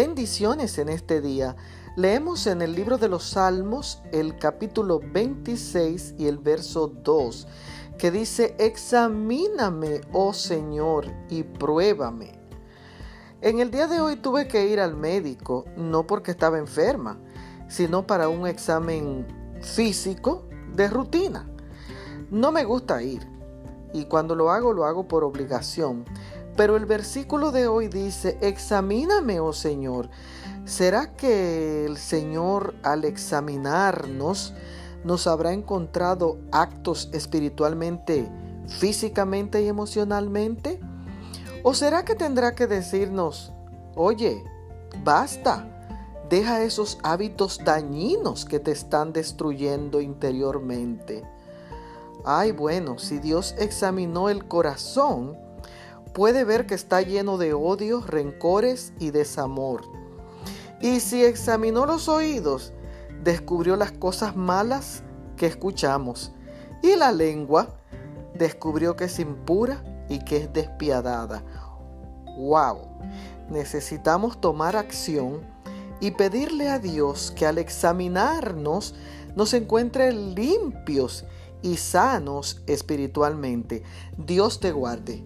Bendiciones en este día. Leemos en el libro de los Salmos el capítulo 26 y el verso 2, que dice, examíname, oh Señor, y pruébame. En el día de hoy tuve que ir al médico, no porque estaba enferma, sino para un examen físico de rutina. No me gusta ir y cuando lo hago lo hago por obligación. Pero el versículo de hoy dice, examíname, oh Señor. ¿Será que el Señor al examinarnos nos habrá encontrado actos espiritualmente, físicamente y emocionalmente? ¿O será que tendrá que decirnos, oye, basta, deja esos hábitos dañinos que te están destruyendo interiormente? Ay, bueno, si Dios examinó el corazón, puede ver que está lleno de odio, rencores y desamor. Y si examinó los oídos, descubrió las cosas malas que escuchamos. Y la lengua descubrió que es impura y que es despiadada. ¡Wow! Necesitamos tomar acción y pedirle a Dios que al examinarnos nos encuentre limpios y sanos espiritualmente. Dios te guarde.